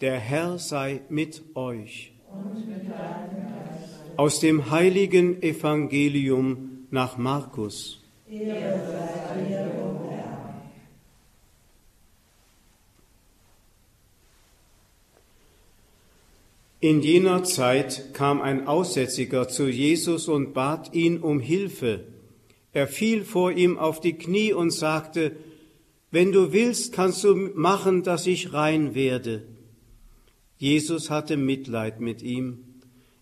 Der Herr sei mit euch. Aus dem heiligen Evangelium nach Markus. In jener Zeit kam ein Aussätziger zu Jesus und bat ihn um Hilfe. Er fiel vor ihm auf die Knie und sagte, Wenn du willst, kannst du machen, dass ich rein werde. Jesus hatte Mitleid mit ihm.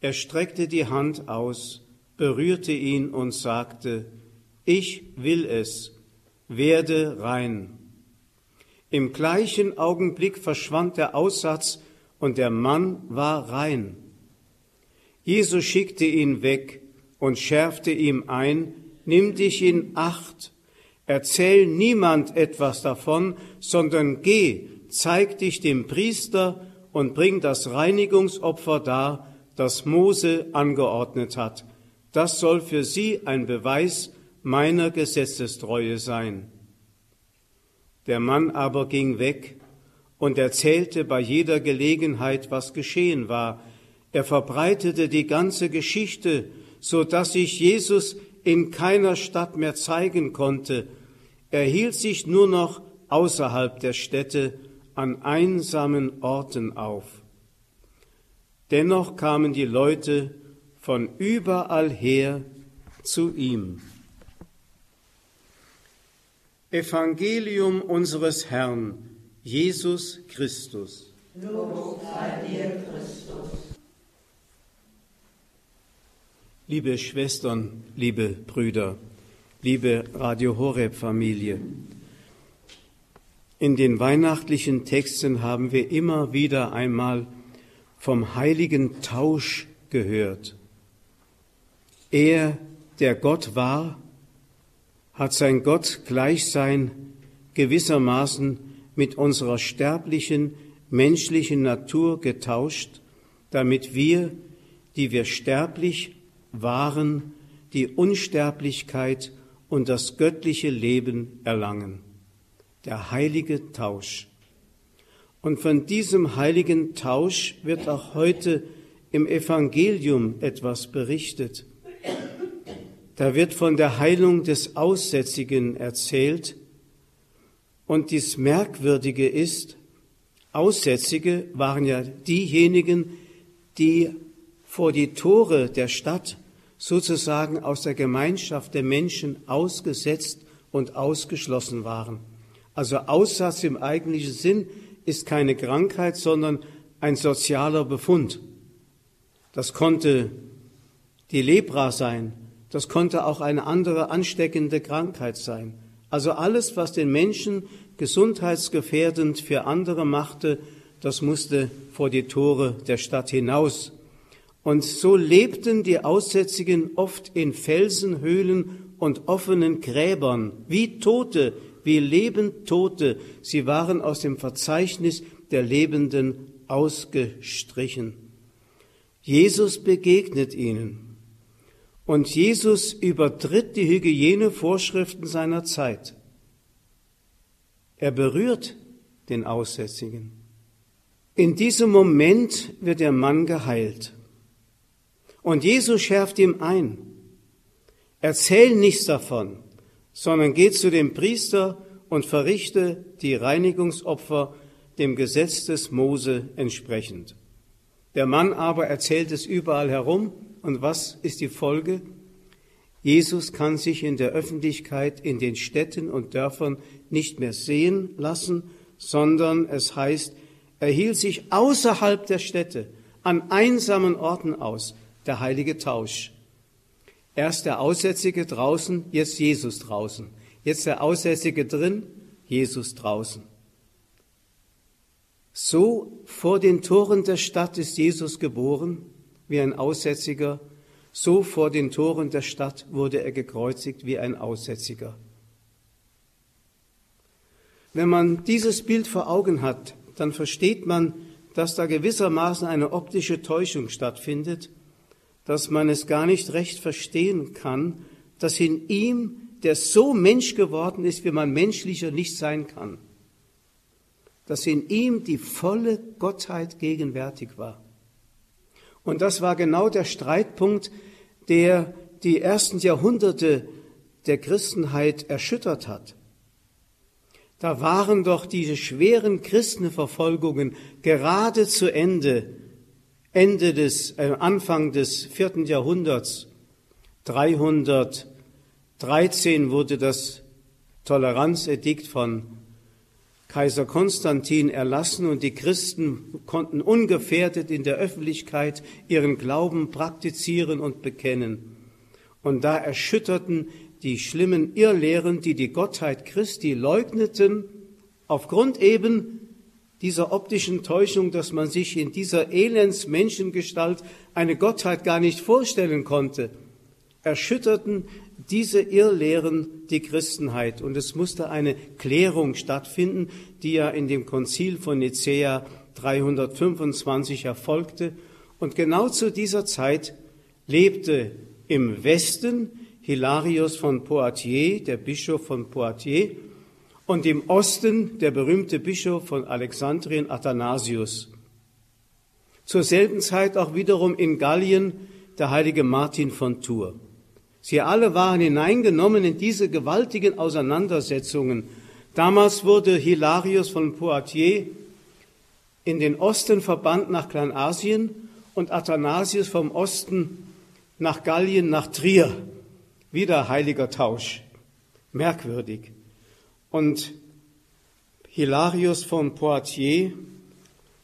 Er streckte die Hand aus, berührte ihn und sagte, ich will es, werde rein. Im gleichen Augenblick verschwand der Aussatz und der Mann war rein. Jesus schickte ihn weg und schärfte ihm ein, nimm dich in Acht, erzähl niemand etwas davon, sondern geh, zeig dich dem Priester und bring das Reinigungsopfer dar, das Mose angeordnet hat. Das soll für sie ein Beweis meiner Gesetzestreue sein. Der Mann aber ging weg und erzählte bei jeder Gelegenheit, was geschehen war. Er verbreitete die ganze Geschichte, so dass sich Jesus in keiner Stadt mehr zeigen konnte. Er hielt sich nur noch außerhalb der Städte an einsamen Orten auf. Dennoch kamen die Leute von überall her zu ihm. Evangelium unseres Herrn, Jesus Christus. Lob sei dir, Christus. Liebe Schwestern, liebe Brüder, liebe Radio Horeb Familie, in den weihnachtlichen Texten haben wir immer wieder einmal vom heiligen Tausch gehört. Er, der Gott war, hat sein Gott Gleichsein gewissermaßen mit unserer sterblichen menschlichen Natur getauscht, damit wir, die wir sterblich waren, die Unsterblichkeit und das göttliche Leben erlangen der heilige Tausch. Und von diesem heiligen Tausch wird auch heute im Evangelium etwas berichtet. Da wird von der Heilung des Aussätzigen erzählt. Und dies Merkwürdige ist, Aussätzige waren ja diejenigen, die vor die Tore der Stadt sozusagen aus der Gemeinschaft der Menschen ausgesetzt und ausgeschlossen waren. Also Aussatz im eigentlichen Sinn ist keine Krankheit, sondern ein sozialer Befund. Das konnte die Lepra sein, das konnte auch eine andere ansteckende Krankheit sein. Also alles, was den Menschen gesundheitsgefährdend für andere machte, das musste vor die Tore der Stadt hinaus. Und so lebten die Aussätzigen oft in Felsenhöhlen und offenen Gräbern, wie Tote, wie Lebendtote. Sie waren aus dem Verzeichnis der Lebenden ausgestrichen. Jesus begegnet ihnen. Und Jesus übertritt die Hygienevorschriften seiner Zeit. Er berührt den Aussätzigen. In diesem Moment wird der Mann geheilt. Und Jesus schärft ihm ein. Erzähl nichts davon sondern geh zu dem Priester und verrichte die Reinigungsopfer dem Gesetz des Mose entsprechend. Der Mann aber erzählt es überall herum und was ist die Folge? Jesus kann sich in der Öffentlichkeit in den Städten und Dörfern nicht mehr sehen lassen, sondern es heißt, er hielt sich außerhalb der Städte an einsamen Orten aus, der heilige Tausch. Erst der Aussätzige draußen, jetzt Jesus draußen. Jetzt der Aussätzige drin, Jesus draußen. So vor den Toren der Stadt ist Jesus geboren, wie ein Aussätziger. So vor den Toren der Stadt wurde er gekreuzigt, wie ein Aussätziger. Wenn man dieses Bild vor Augen hat, dann versteht man, dass da gewissermaßen eine optische Täuschung stattfindet dass man es gar nicht recht verstehen kann, dass in ihm, der so Mensch geworden ist, wie man menschlicher nicht sein kann, dass in ihm die volle Gottheit gegenwärtig war. Und das war genau der Streitpunkt, der die ersten Jahrhunderte der Christenheit erschüttert hat. Da waren doch diese schweren Christenverfolgungen gerade zu Ende, Ende des, äh, Anfang des vierten Jahrhunderts. 313 wurde das Toleranzedikt von Kaiser Konstantin erlassen und die Christen konnten ungefährdet in der Öffentlichkeit ihren Glauben praktizieren und bekennen. Und da erschütterten die schlimmen Irrlehren, die die Gottheit Christi leugneten, aufgrund eben dieser optischen Täuschung, dass man sich in dieser Elendsmenschengestalt eine Gottheit gar nicht vorstellen konnte, erschütterten diese Irrlehren die Christenheit. Und es musste eine Klärung stattfinden, die ja in dem Konzil von Nicäa 325 erfolgte. Und genau zu dieser Zeit lebte im Westen Hilarius von Poitiers, der Bischof von Poitiers, und im Osten der berühmte Bischof von Alexandrien Athanasius. Zur selben Zeit auch wiederum in Gallien der heilige Martin von Tours. Sie alle waren hineingenommen in diese gewaltigen Auseinandersetzungen. Damals wurde Hilarius von Poitiers in den Osten verbannt nach Kleinasien und Athanasius vom Osten nach Gallien, nach Trier. Wieder heiliger Tausch. Merkwürdig. Und Hilarius von Poitiers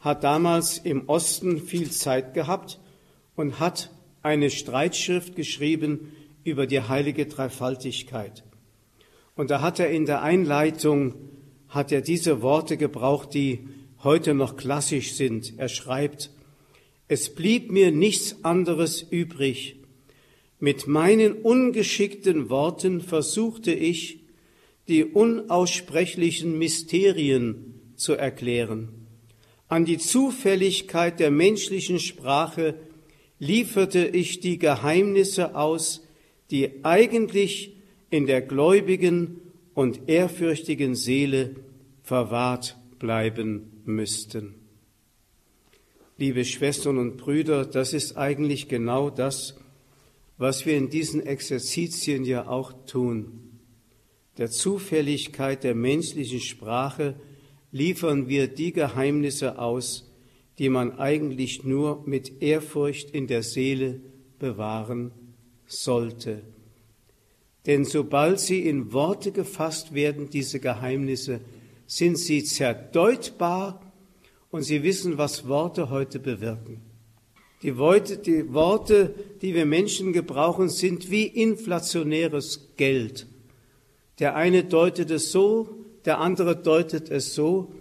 hat damals im Osten viel Zeit gehabt und hat eine Streitschrift geschrieben über die heilige Dreifaltigkeit. Und da hat er in der Einleitung, hat er diese Worte gebraucht, die heute noch klassisch sind. Er schreibt, es blieb mir nichts anderes übrig, mit meinen ungeschickten Worten versuchte ich, die unaussprechlichen Mysterien zu erklären. An die Zufälligkeit der menschlichen Sprache lieferte ich die Geheimnisse aus, die eigentlich in der gläubigen und ehrfürchtigen Seele verwahrt bleiben müssten. Liebe Schwestern und Brüder, das ist eigentlich genau das, was wir in diesen Exerzitien ja auch tun. Der Zufälligkeit der menschlichen Sprache liefern wir die Geheimnisse aus, die man eigentlich nur mit Ehrfurcht in der Seele bewahren sollte. Denn sobald sie in Worte gefasst werden, diese Geheimnisse, sind sie zerdeutbar und sie wissen, was Worte heute bewirken. Die Worte, die Worte, die wir Menschen gebrauchen, sind wie inflationäres Geld. Der eine deutet es so, der andere deutet es so.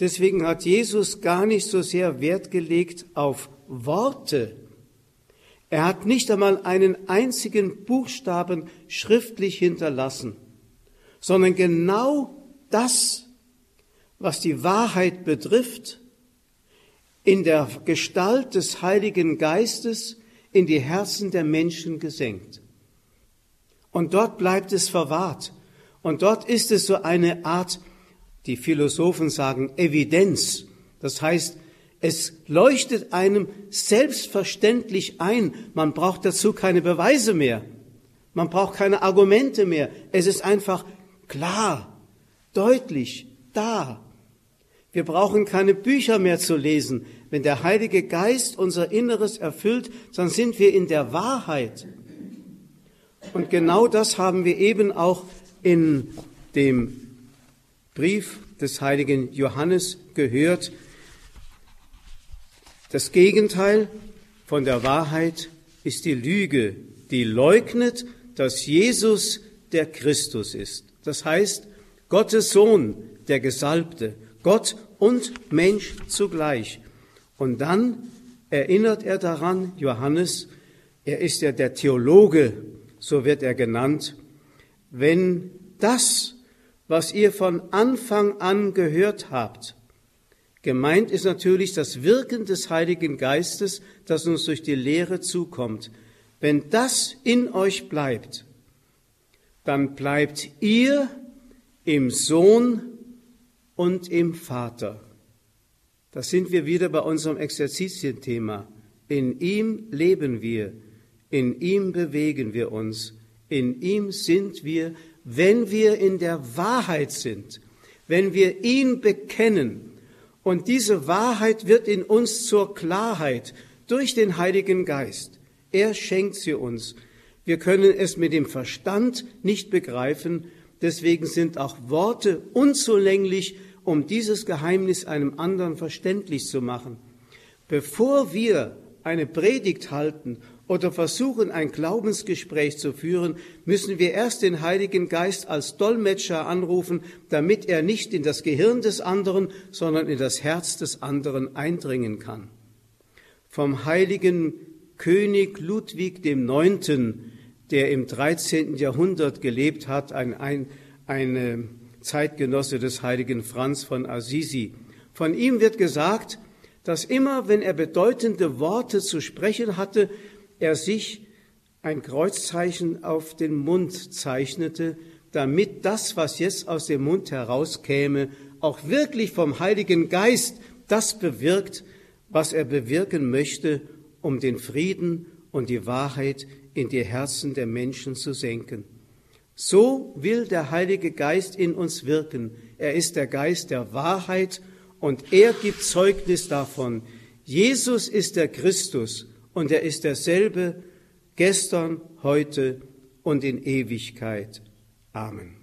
Deswegen hat Jesus gar nicht so sehr Wert gelegt auf Worte. Er hat nicht einmal einen einzigen Buchstaben schriftlich hinterlassen, sondern genau das, was die Wahrheit betrifft, in der Gestalt des Heiligen Geistes in die Herzen der Menschen gesenkt. Und dort bleibt es verwahrt. Und dort ist es so eine Art, die Philosophen sagen, Evidenz. Das heißt, es leuchtet einem selbstverständlich ein. Man braucht dazu keine Beweise mehr. Man braucht keine Argumente mehr. Es ist einfach klar, deutlich, da. Wir brauchen keine Bücher mehr zu lesen. Wenn der Heilige Geist unser Inneres erfüllt, dann sind wir in der Wahrheit. Und genau das haben wir eben auch in dem Brief des heiligen Johannes gehört. Das Gegenteil von der Wahrheit ist die Lüge, die leugnet, dass Jesus der Christus ist. Das heißt, Gottes Sohn, der Gesalbte, Gott und Mensch zugleich. Und dann erinnert er daran, Johannes, er ist ja der Theologe, so wird er genannt, wenn das, was ihr von Anfang an gehört habt, gemeint ist natürlich das Wirken des Heiligen Geistes, das uns durch die Lehre zukommt, wenn das in euch bleibt, dann bleibt ihr im Sohn und im Vater. Da sind wir wieder bei unserem Exerzitienthema. In ihm leben wir, in ihm bewegen wir uns, in ihm sind wir, wenn wir in der Wahrheit sind, wenn wir ihn bekennen. Und diese Wahrheit wird in uns zur Klarheit durch den Heiligen Geist. Er schenkt sie uns. Wir können es mit dem Verstand nicht begreifen, deswegen sind auch Worte unzulänglich, um dieses Geheimnis einem anderen verständlich zu machen. Bevor wir eine Predigt halten oder versuchen, ein Glaubensgespräch zu führen, müssen wir erst den Heiligen Geist als Dolmetscher anrufen, damit er nicht in das Gehirn des anderen, sondern in das Herz des anderen eindringen kann. Vom heiligen König Ludwig IX., der im 13. Jahrhundert gelebt hat, ein, ein, eine Zeitgenosse des heiligen Franz von Assisi. Von ihm wird gesagt, dass immer, wenn er bedeutende Worte zu sprechen hatte, er sich ein Kreuzzeichen auf den Mund zeichnete, damit das, was jetzt aus dem Mund herauskäme, auch wirklich vom Heiligen Geist das bewirkt, was er bewirken möchte, um den Frieden und die Wahrheit in die Herzen der Menschen zu senken. So will der Heilige Geist in uns wirken. Er ist der Geist der Wahrheit und er gibt Zeugnis davon. Jesus ist der Christus und er ist derselbe gestern, heute und in Ewigkeit. Amen.